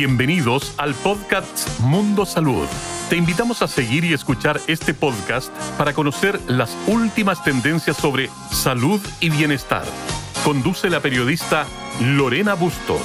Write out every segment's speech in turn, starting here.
Bienvenidos al podcast Mundo Salud. Te invitamos a seguir y escuchar este podcast para conocer las últimas tendencias sobre salud y bienestar. Conduce la periodista Lorena Bustos.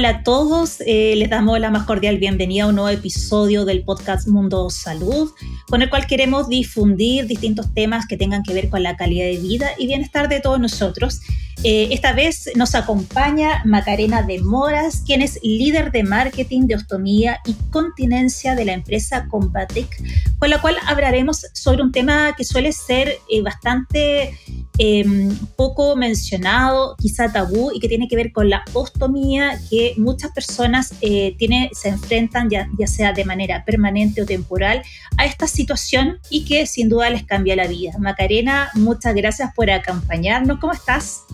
Hola a todos, eh, les damos la más cordial bienvenida a un nuevo episodio del podcast Mundo Salud, con el cual queremos difundir distintos temas que tengan que ver con la calidad de vida y bienestar de todos nosotros. Eh, esta vez nos acompaña Macarena de Moras, quien es líder de marketing de ostomía y continencia de la empresa Combatec, con la cual hablaremos sobre un tema que suele ser eh, bastante Em, poco mencionado, quizá tabú, y que tiene que ver con la ostomía, que muchas personas eh, tiene, se enfrentan, ya, ya sea de manera permanente o temporal, a esta situación y que sin duda les cambia la vida. Macarena, muchas gracias por acompañarnos. ¿Cómo estás?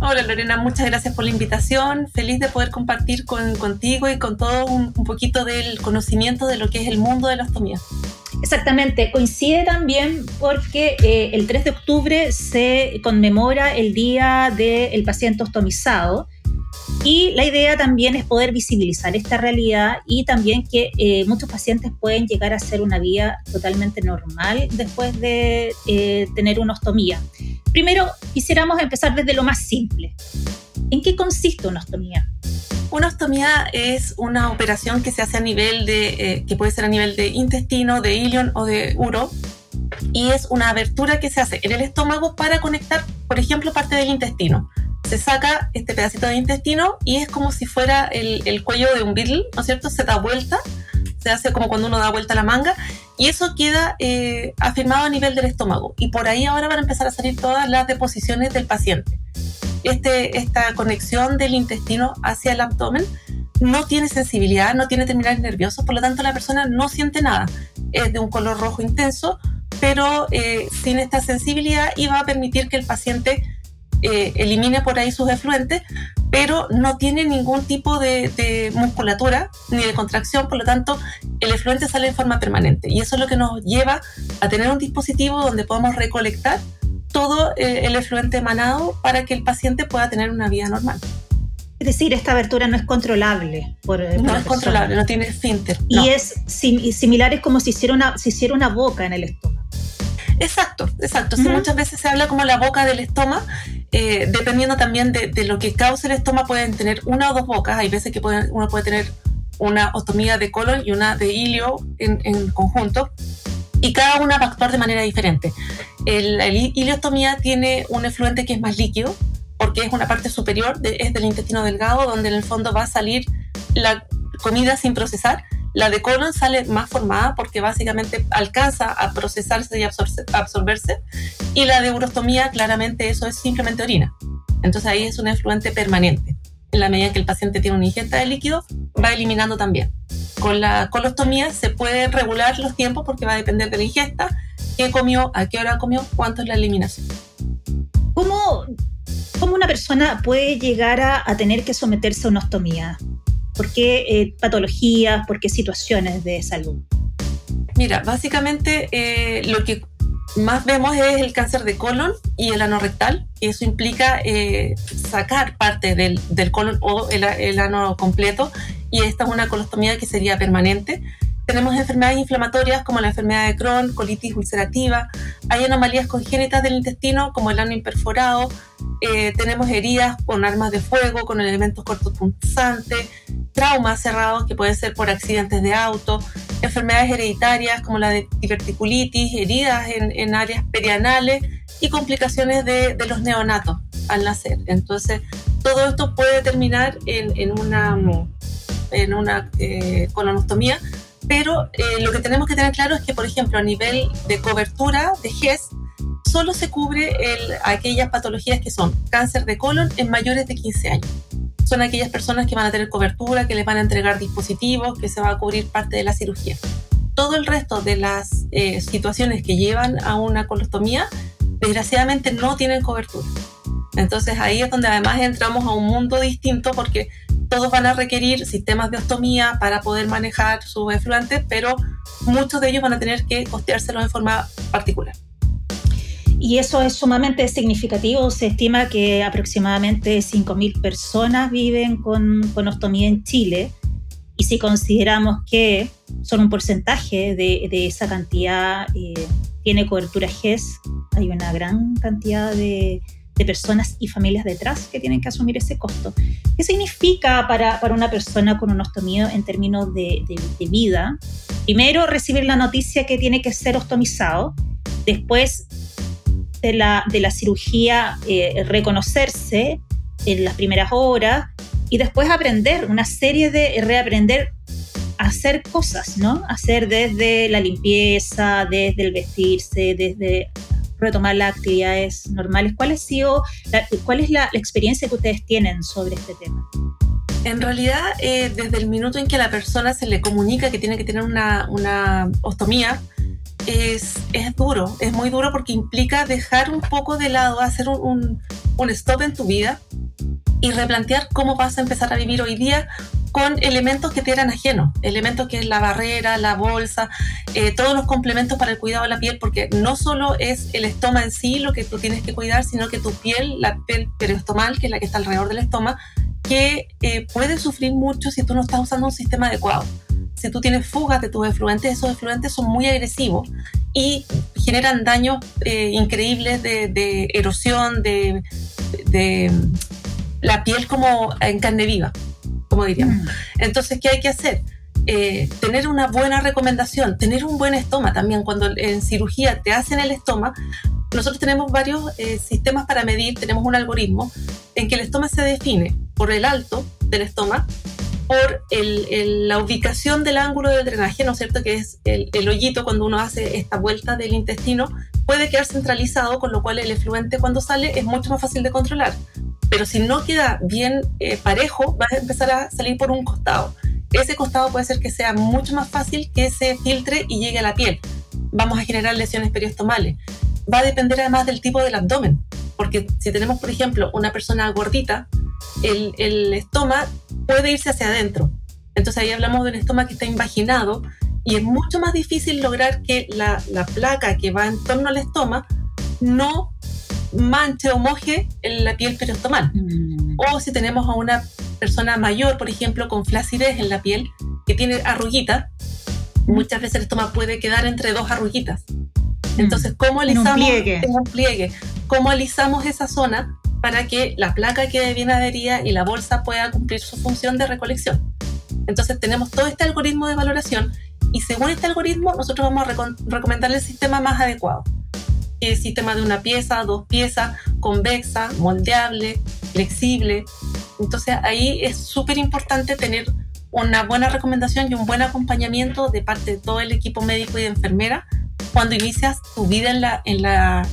Hola Lorena, muchas gracias por la invitación. Feliz de poder compartir con, contigo y con todo un, un poquito del conocimiento de lo que es el mundo de la ostomía. Exactamente, coincide también porque eh, el 3 de octubre se conmemora el Día del Paciente Ostomizado y la idea también es poder visibilizar esta realidad y también que eh, muchos pacientes pueden llegar a hacer una vida totalmente normal después de eh, tener una ostomía. Primero, quisiéramos empezar desde lo más simple. ¿En qué consiste una ostomía? Una ostomía es una operación que se hace a nivel de, eh, que puede ser a nivel de intestino, de ilion o de uro, y es una abertura que se hace en el estómago para conectar, por ejemplo, parte del intestino. Se saca este pedacito de intestino y es como si fuera el, cuello de un Beatle, ¿no es cierto? Se da vuelta, se hace como cuando uno da vuelta la manga y eso queda eh, afirmado a nivel del estómago. Y por ahí ahora van a empezar a salir todas las deposiciones del paciente este, esta conexión del intestino hacia el abdomen no tiene sensibilidad, no tiene terminales nerviosos, por lo tanto la persona no siente nada. Es de un color rojo intenso, pero eh, sin esta sensibilidad y va a permitir que el paciente eh, elimine por ahí sus efluentes, pero no tiene ningún tipo de, de, musculatura ni de contracción, por lo tanto el efluente sale en forma permanente. Y eso es lo que nos lleva a tener un dispositivo donde podemos recolectar todo eh, el efluente emanado para que el paciente pueda tener una vida normal. Es decir, esta abertura no es controlable. Por, no es controlable, no tiene esfínter. Y es similar es como si hiciera, una, si hiciera una boca en el estómago. Exacto, exacto. muchas veces se habla como la boca del estómago, eh, dependiendo también de, lo que cause el estómago, pueden tener una o dos bocas. Hay veces que uno puede tener una ostomía de colon y una de ilio en, en conjunto y cada una va a actuar de manera diferente. El, la iliostomía tiene un efluente que es más líquido, porque es una parte superior, es del intestino delgado, donde en el fondo va a salir la comida sin procesar. La de colon sale más formada porque básicamente alcanza a procesarse y absorberse. Y la de urostomía, claramente eso es simplemente orina. Entonces ahí es un efluente permanente. En la medida que el paciente tiene una ingesta de líquido, va eliminando también. Con la colostomía se puede regular los tiempos porque va a depender de la ingesta, qué comió, a qué hora comió, cuánto es la eliminación. ¿Cómo, cómo una persona puede llegar a, tener que someterse a una ostomía? ¿Por qué eh, patologías? ¿Por qué situaciones de salud? Mira, básicamente eh, lo que más vemos es el cáncer de colon y el ano rectal. Eso implica eh, sacar parte del, del colon o el, el, ano completo y esta es una colostomía que sería permanente. Tenemos enfermedades inflamatorias como la enfermedad de Crohn, colitis ulcerativa, hay anomalías congénitas del intestino como el ano imperforado, eh, tenemos heridas con armas de fuego, con elementos cortopunzantes, traumas cerrados que pueden ser por accidentes de auto, enfermedades hereditarias como la de diverticulitis, heridas en, áreas perianales y complicaciones de, los neonatos al nacer. Entonces, todo esto puede terminar en, en una en una eh, colonostomía, pero eh, lo que tenemos que tener claro es que, por ejemplo, a nivel de cobertura de GES, solo se cubre el, aquellas patologías que son cáncer de colon en mayores de 15 años. Son aquellas personas que van a tener cobertura, que les van a entregar dispositivos, que se va a cubrir parte de la cirugía. Todo el resto de las eh, situaciones que llevan a una colostomía, desgraciadamente no tienen cobertura. Entonces ahí es donde además entramos a un mundo distinto porque todos van a requerir sistemas de ostomía para poder manejar sus efluentes, pero muchos de ellos van a tener que costeárselos en forma particular. y eso es sumamente significativo. Se estima que aproximadamente 5.000 personas viven con, con ostomía en Chile. Y si consideramos que son un porcentaje de, de esa cantidad, eh, tiene cobertura GES, hay una gran cantidad de, de, personas y familias detrás que tienen que asumir ese costo. ¿Qué significa para, para una persona con un ostomía en términos de, de, vida? Primero, recibir la noticia que tiene que ser ostomizado. Después, de la, de la cirugía, eh, reconocerse en las primeras horas y después aprender una serie de reaprender hacer cosas, ¿no? Hacer desde la limpieza, desde el vestirse, desde retomar las actividades normales. ¿Cuál, ha sido cuál es la, experiencia que ustedes tienen sobre este tema? En realidad, eh, desde el minuto en que a la persona se le comunica que tiene que tener una, una ostomía, es, es, duro, es muy duro porque implica dejar un poco de lado, hacer un, un, stop en tu vida y replantear cómo vas a empezar a vivir hoy día con elementos que te eran ajenos, elementos que es la barrera, la bolsa, eh, todos los complementos para el cuidado de la piel, porque no solo es el estómago en sí lo que tú tienes que cuidar, sino que tu piel, la piel periostomal, que es la que está alrededor del estómago, que eh, puede sufrir mucho si tú no estás usando un sistema adecuado. Si tú tienes fugas de tus efluentes, esos efluentes son muy agresivos y generan daños eh, increíbles de, erosión, de, la piel como en carne viva, como diríamos. Mm. Entonces, ¿qué hay que hacer? Eh, tener una buena recomendación, tener un buen estoma también. Cuando en cirugía te hacen el estoma, nosotros tenemos varios eh, sistemas para medir, tenemos un algoritmo en que el estoma se define por el alto del estoma por la ubicación del ángulo del drenaje, ¿no es cierto? Que es el, hoyito cuando uno hace esta vuelta del intestino, puede quedar centralizado, con lo cual el efluente cuando sale es mucho más fácil de controlar. Pero si no queda bien eh, parejo, va a empezar a salir por un costado. Ese costado puede ser que sea mucho más fácil que se filtre y llegue a la piel. Vamos a generar lesiones periostomales. Va a depender además del tipo del abdomen, porque si tenemos, por ejemplo, una persona gordita, el, el estómago puede irse hacia adentro. Entonces ahí hablamos de un estómago que está invaginado y es mucho más difícil lograr que la, la placa que va en torno al estómago no manche o moje la piel periostomal. Mm. O si tenemos a una persona mayor, por ejemplo, con flacidez en la piel, que tiene arruguitas, muchas veces el estómago puede quedar entre dos arruguitas. Mm. Entonces, ¿cómo alisamos? En un pliegue. ¿Cómo alisamos esa zona para que la placa quede bien adherida y la bolsa pueda cumplir su función de recolección. Entonces tenemos todo este algoritmo de valoración y según este algoritmo nosotros vamos a recomendar el sistema más adecuado. El sistema de una pieza, dos piezas, convexa, moldeable, flexible. Entonces ahí es súper importante tener una buena recomendación y un buen acompañamiento de parte de todo el equipo médico y de enfermera cuando inicias tu vida en la, en la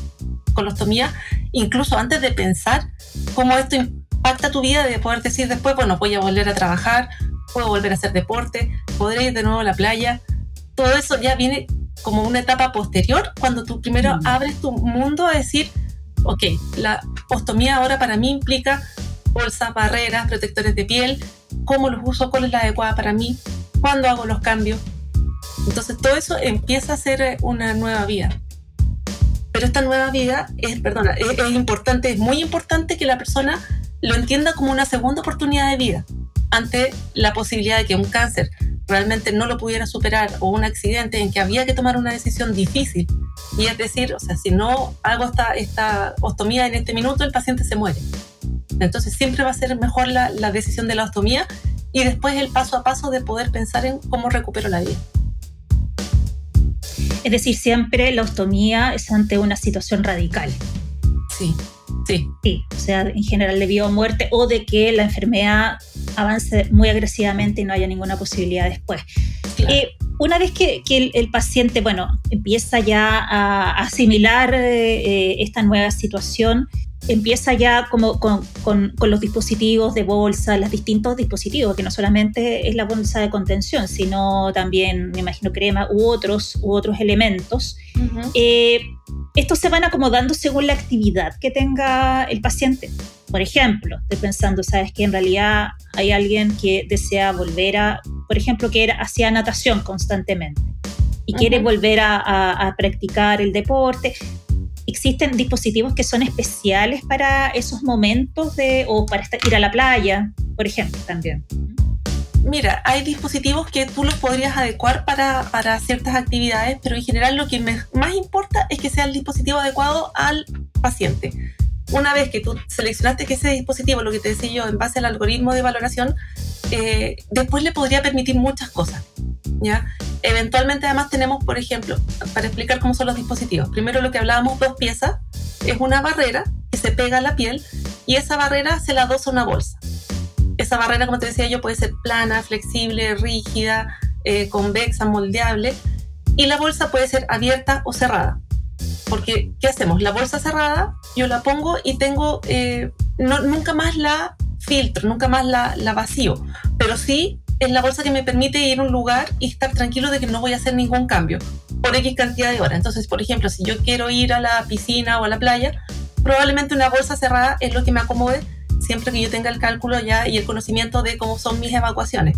colostomía incluso antes de pensar cómo esto impacta tu vida, de poder decir después, bueno, voy a volver a trabajar, puedo volver a hacer deporte, podré ir de nuevo a la playa. Todo eso ya viene como una etapa posterior, cuando tú primero mm. abres tu mundo a decir, ok, la ostomía ahora para mí implica bolsas, barreras, protectores de piel, cómo los uso, cuál es la adecuada para mí, cuándo hago los cambios. Entonces todo eso empieza a ser una nueva vida. Pero esta nueva vida es, perdona, es, importante, es muy importante que la persona lo entienda como una segunda oportunidad de vida ante la posibilidad de que un cáncer realmente no lo pudiera superar o un accidente en que había que tomar una decisión difícil. Y es decir, o sea, si no hago esta, esta ostomía en este minuto, el paciente se muere. Entonces siempre va a ser mejor la, la decisión de la ostomía y después el paso a paso de poder pensar en cómo recupero la vida. Es decir, siempre la ostomía es ante una situación radical. Sí, sí. Sí, o sea, en general de vida o muerte o de que la enfermedad avance muy agresivamente y no haya ninguna posibilidad después. Eh, una vez que, el, paciente, bueno, empieza ya a asimilar eh, esta nueva situación, empieza ya como con, con, los dispositivos de bolsa, los distintos dispositivos, que no solamente es la bolsa de contención, sino también, me imagino, crema u otros, u otros elementos. Eh, estos se van acomodando según la actividad que tenga el paciente. Por ejemplo, estoy pensando, sabes que en realidad hay alguien que desea volver a, por ejemplo, que era, hacía natación constantemente y quiere volver a, a, a practicar el deporte ¿Existen dispositivos que son especiales para esos momentos de, o para ir a la playa, por ejemplo, también? Mira, hay dispositivos que tú los podrías adecuar para, para ciertas actividades, pero en general lo que más importa es que sea el dispositivo adecuado al paciente. Una vez que tú seleccionaste que ese dispositivo, lo que te decía yo, en base al algoritmo de valoración, eh, después le podría permitir muchas cosas. ¿ya? Eventualmente además tenemos, por ejemplo, para explicar cómo son los dispositivos, primero lo que hablábamos, dos piezas, es una barrera que se pega a la piel y esa barrera se la adosa una bolsa. Esa barrera, como te decía yo, puede ser plana, flexible, rígida, eh, convexa, moldeable y la bolsa puede ser abierta o cerrada. Porque, ¿qué hacemos? La bolsa cerrada, yo la pongo y tengo, eh, nunca más la filtro, nunca más la, la vacío, pero sí es la bolsa que me permite ir a un lugar y estar tranquilo de que no voy a hacer ningún cambio por X cantidad de horas. Entonces, por ejemplo, si yo quiero ir a la piscina o a la playa, probablemente una bolsa cerrada es lo que me acomode siempre que yo tenga el cálculo ya y el conocimiento de cómo son mis evacuaciones.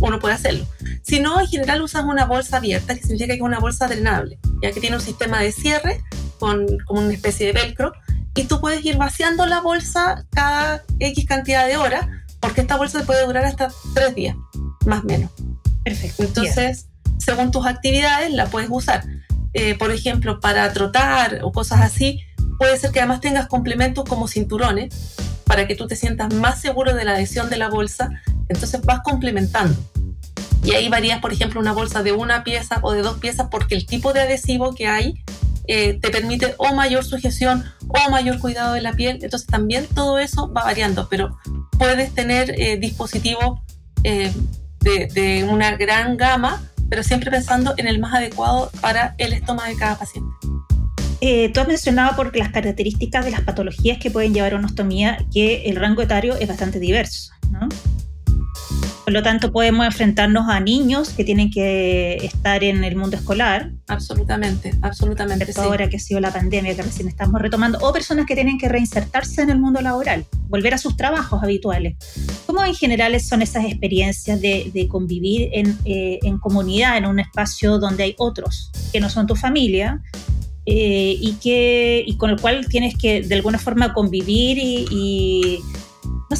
Uno puede hacerlo. Si no, en general usas una bolsa abierta, que significa que es una bolsa drenable, ya que tiene un sistema de cierre con como una especie de velcro, y tú puedes ir vaciando la bolsa cada X cantidad de horas, porque esta bolsa puede durar hasta tres días, más o menos. Perfecto. Entonces, según tus actividades, la puedes usar. Eh, por ejemplo, para trotar o cosas así, puede ser que además tengas complementos como cinturones para que tú te sientas más seguro de la adhesión de la bolsa. Entonces vas complementando. Y ahí varías, por ejemplo, una bolsa de una pieza o de dos piezas porque el tipo de adhesivo que hay eh, te permite o mayor sujeción o mayor cuidado de la piel. Entonces también todo eso va variando, pero puedes tener eh, dispositivos eh, de, una gran gama, pero siempre pensando en el más adecuado para el estómago de cada paciente. tú has mencionado por las características de las patologías que pueden llevar a una ostomía que el rango etario es bastante diverso, ¿no? Por lo tanto, podemos enfrentarnos a niños que tienen que estar en el mundo escolar. Absolutamente, absolutamente. Ahora que ha sido la pandemia que recién estamos retomando, o personas que tienen que reinsertarse en el mundo laboral, volver a sus trabajos habituales. ¿Cómo en general son esas experiencias de, convivir en, eh, en, comunidad, en un espacio donde hay otros que no son tu familia? Eh, y, que, y con el cual tienes que de alguna forma convivir y no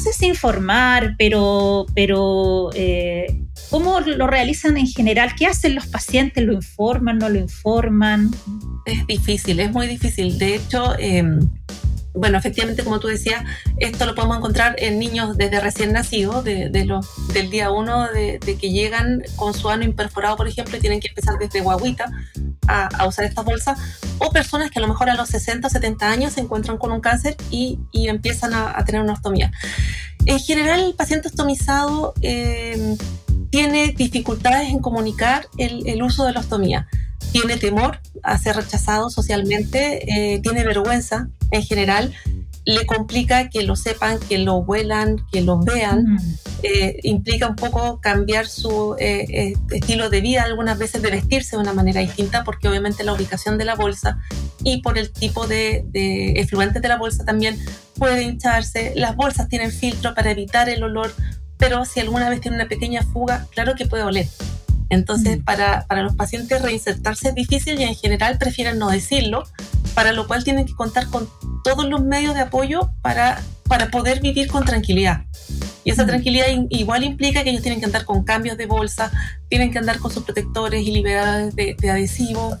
sé si informar, pero, pero eh, ¿cómo lo realizan en general? ¿Qué hacen los pacientes? ¿Lo informan? ¿No lo informan? Es difícil, es muy difícil. De hecho, em, bueno, efectivamente, como tú decías, esto lo podemos encontrar en niños desde recién nacidos, de, del día uno de, que llegan con su ano imperforado, por ejemplo, y tienen que empezar desde guaguita a, usar estas bolsas, o personas que a lo mejor a los 60 o 70 años se encuentran con un cáncer y, empiezan a, tener una ostomía. En general, el paciente ostomizado eh, tiene dificultades en comunicar el, el uso de la ostomía tiene temor a ser rechazado socialmente, eh, tiene vergüenza en general, le complica que lo sepan, que lo huelan, que lo vean, eh, implica un poco cambiar su eh, estilo de vida, algunas veces de vestirse de una manera distinta, porque obviamente la ubicación de la bolsa y por el tipo de, de efluentes de la bolsa también puede hincharse. Las bolsas tienen filtro para evitar el olor, pero si alguna vez tiene una pequeña fuga, claro que puede oler. Entonces, mm. para, para, los pacientes reinsertarse es difícil y en general prefieren no decirlo, para lo cual tienen que contar con todos los medios de apoyo para, para poder vivir con tranquilidad. Y esa mm. tranquilidad igual implica que ellos tienen que andar con cambios de bolsa, tienen que andar con sus protectores y liberadores de, de adhesivo,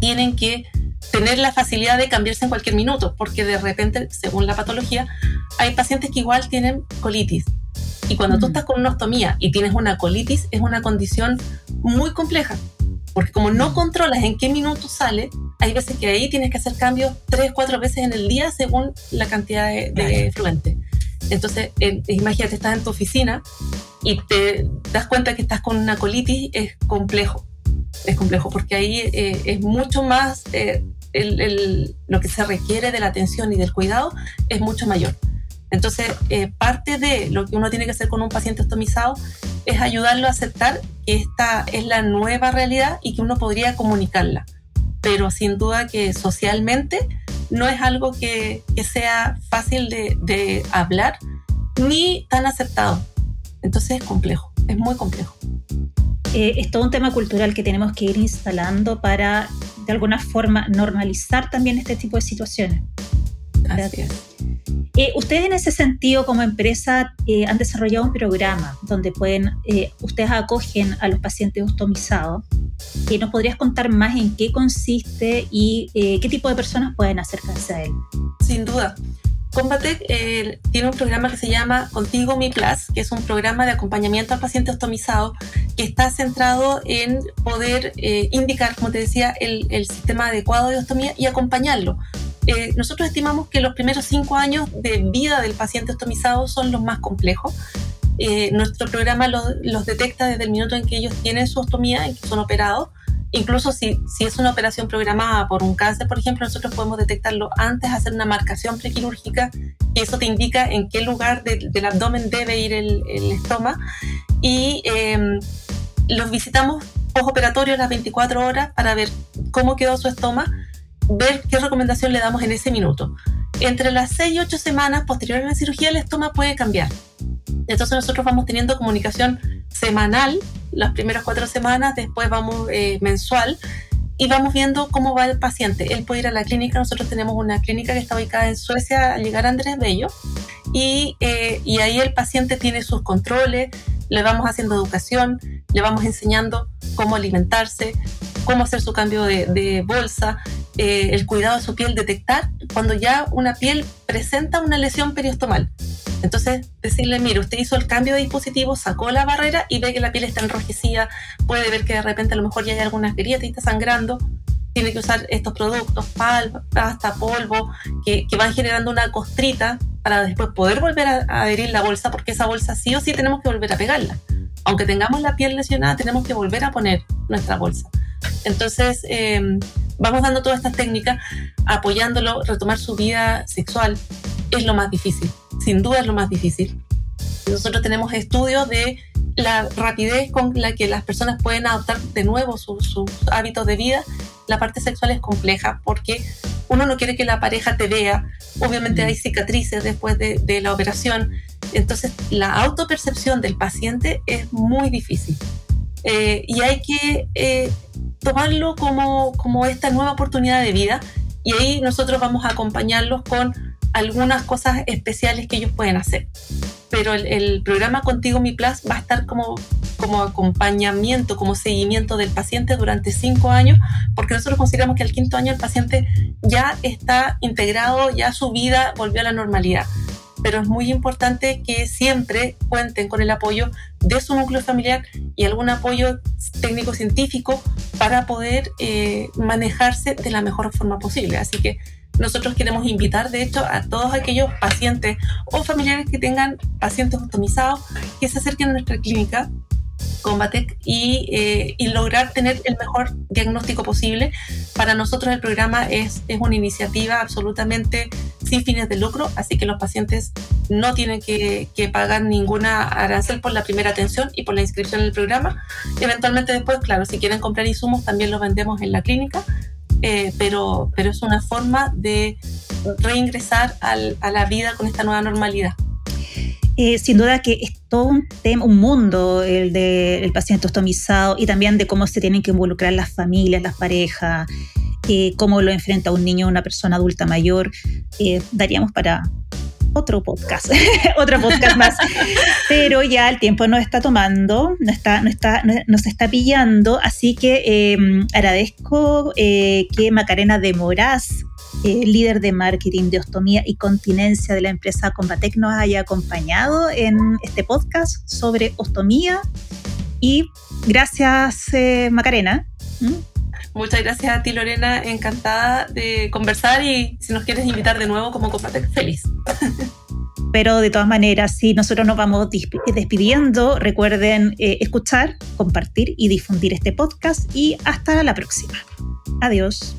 tienen que tener la facilidad de cambiarse en cualquier minuto, porque de repente, según la patología, hay pacientes que igual tienen colitis y cuando tú estás con una ostomía y tienes una colitis, es una condición muy compleja, porque como no controlas en qué minuto sale, hay veces que ahí tienes que hacer cambios tres, cuatro veces en el día según la cantidad de, de Entonces, imagínate, estás en tu oficina y te das cuenta que estás con una colitis, es complejo. Es complejo porque ahí eh, es mucho más, eh, lo que se requiere de la atención y del cuidado es mucho mayor. Entonces, eh, parte de lo que uno tiene que hacer con un paciente ostomizado es ayudarlo a aceptar que esta es la nueva realidad y que uno podría comunicarla. Pero sin duda que socialmente no es algo que, sea fácil de, hablar ni tan aceptado. Entonces es complejo, es muy complejo. Eh, es todo un tema cultural que tenemos que ir instalando para de alguna forma normalizar también este tipo de situaciones. Gracias. Eh, ustedes en ese sentido como empresa eh, han desarrollado un programa donde pueden, eh, ustedes acogen a los pacientes ostomizados. ¿Nos podrías contar más en qué consiste y qué tipo de personas pueden acercarse a él? Sin duda. Combatec tiene un programa que se llama Contigo Mi Plus, que es un programa de acompañamiento al paciente ostomizado que está centrado en poder indicar, como te decía, el, el sistema adecuado de ostomía y acompañarlo eh, nosotros estimamos que los primeros cinco años de vida del paciente ostomizado son los más complejos. Eh, nuestro programa los, detecta desde el minuto en que ellos tienen su ostomía, en que son operados. Incluso si, si es una operación programada por un cáncer, por ejemplo, nosotros podemos detectarlo antes, hacer una marcación prequirúrgica, y eso te indica en qué lugar del abdomen debe ir el, el estoma. Y em, los visitamos postoperatorio las 24 horas para ver cómo quedó su estoma ver qué recomendación le damos en ese minuto. Entre las 6 y 8 semanas posteriores a la cirugía el estómago puede cambiar. Entonces nosotros vamos teniendo comunicación semanal las primeras cuatro semanas, después vamos eh, mensual y vamos viendo cómo va el paciente. Él puede ir a la clínica, nosotros tenemos una clínica que está ubicada en Suecia al llegar a Andrés Bello y, eh, y ahí el paciente tiene sus controles, le vamos haciendo educación, le vamos enseñando cómo alimentarse, cómo hacer su cambio de, bolsa, eh, el cuidado de su piel, detectar cuando ya una piel presenta una lesión periostomal. Entonces, decirle, mire, usted hizo el cambio de dispositivo, sacó la barrera y ve que la piel está enrojecida, puede ver que de repente a lo mejor ya hay algunas grietas y está sangrando, tiene que usar estos productos, pasta, polvo, que, van generando una costrita para después poder volver a, a adherir la bolsa, porque esa bolsa sí o sí tenemos que volver a pegarla. Aunque tengamos la piel lesionada, tenemos que volver a poner nuestra bolsa. Entonces, em, vamos dando todas estas técnicas, apoyándolo, retomar su vida sexual es lo más difícil, sin duda es lo más difícil. Nosotros tenemos estudios de la rapidez con la que las personas pueden adoptar de nuevo sus hábitos de vida. La parte sexual es compleja porque uno no quiere que la pareja te vea. Obviamente hay cicatrices después de la operación. Entonces, la autopercepción del paciente es muy difícil. Eh, y hay que eh, tomarlo como, como esta nueva oportunidad de vida y ahí nosotros vamos a acompañarlos con algunas cosas especiales que ellos pueden hacer. Pero el, programa Contigo Mi Plus va a estar como, como acompañamiento, como seguimiento del paciente durante cinco años, porque nosotros consideramos que al quinto año el paciente ya está integrado, ya su vida volvió a la normalidad pero es muy importante que siempre cuenten con el apoyo de su núcleo familiar y algún apoyo técnico-científico para poder eh, manejarse de la mejor forma posible. Así que nosotros queremos invitar, de hecho, a todos aquellos pacientes o familiares que tengan pacientes optimizados que se acerquen a nuestra clínica Combatec y, eh, y, lograr tener el mejor diagnóstico posible. Para nosotros el programa es, es una iniciativa absolutamente sin fines de lucro, así que los pacientes no tienen que, pagar ninguna arancel por la primera atención y por la inscripción en el programa. Eventualmente después, claro, si quieren comprar insumos también los vendemos en la clínica, eh, pero, pero es una forma de reingresar a la vida con esta nueva normalidad. Eh, sin duda que es todo un tema, un mundo el del paciente ostomizado y también de cómo se tienen que involucrar las familias, las parejas, eh, cómo lo enfrenta un niño una persona adulta mayor. Eh, daríamos para otro podcast, otro podcast más. Pero ya el tiempo nos está tomando, nos está, nos está, nos está pillando, así que agradezco que Macarena de Moraz, eh, líder de marketing de ostomía y continencia de la empresa Combatec, nos haya acompañado en este podcast sobre ostomía. Y gracias, eh, Macarena. ¿Mm? Muchas gracias a ti, Lorena. Encantada de conversar y si nos quieres invitar de nuevo como Combatec, feliz. Pero de todas maneras, si nosotros nos vamos despidiendo, recuerden eh, escuchar, compartir y difundir este podcast y hasta la próxima. Adiós.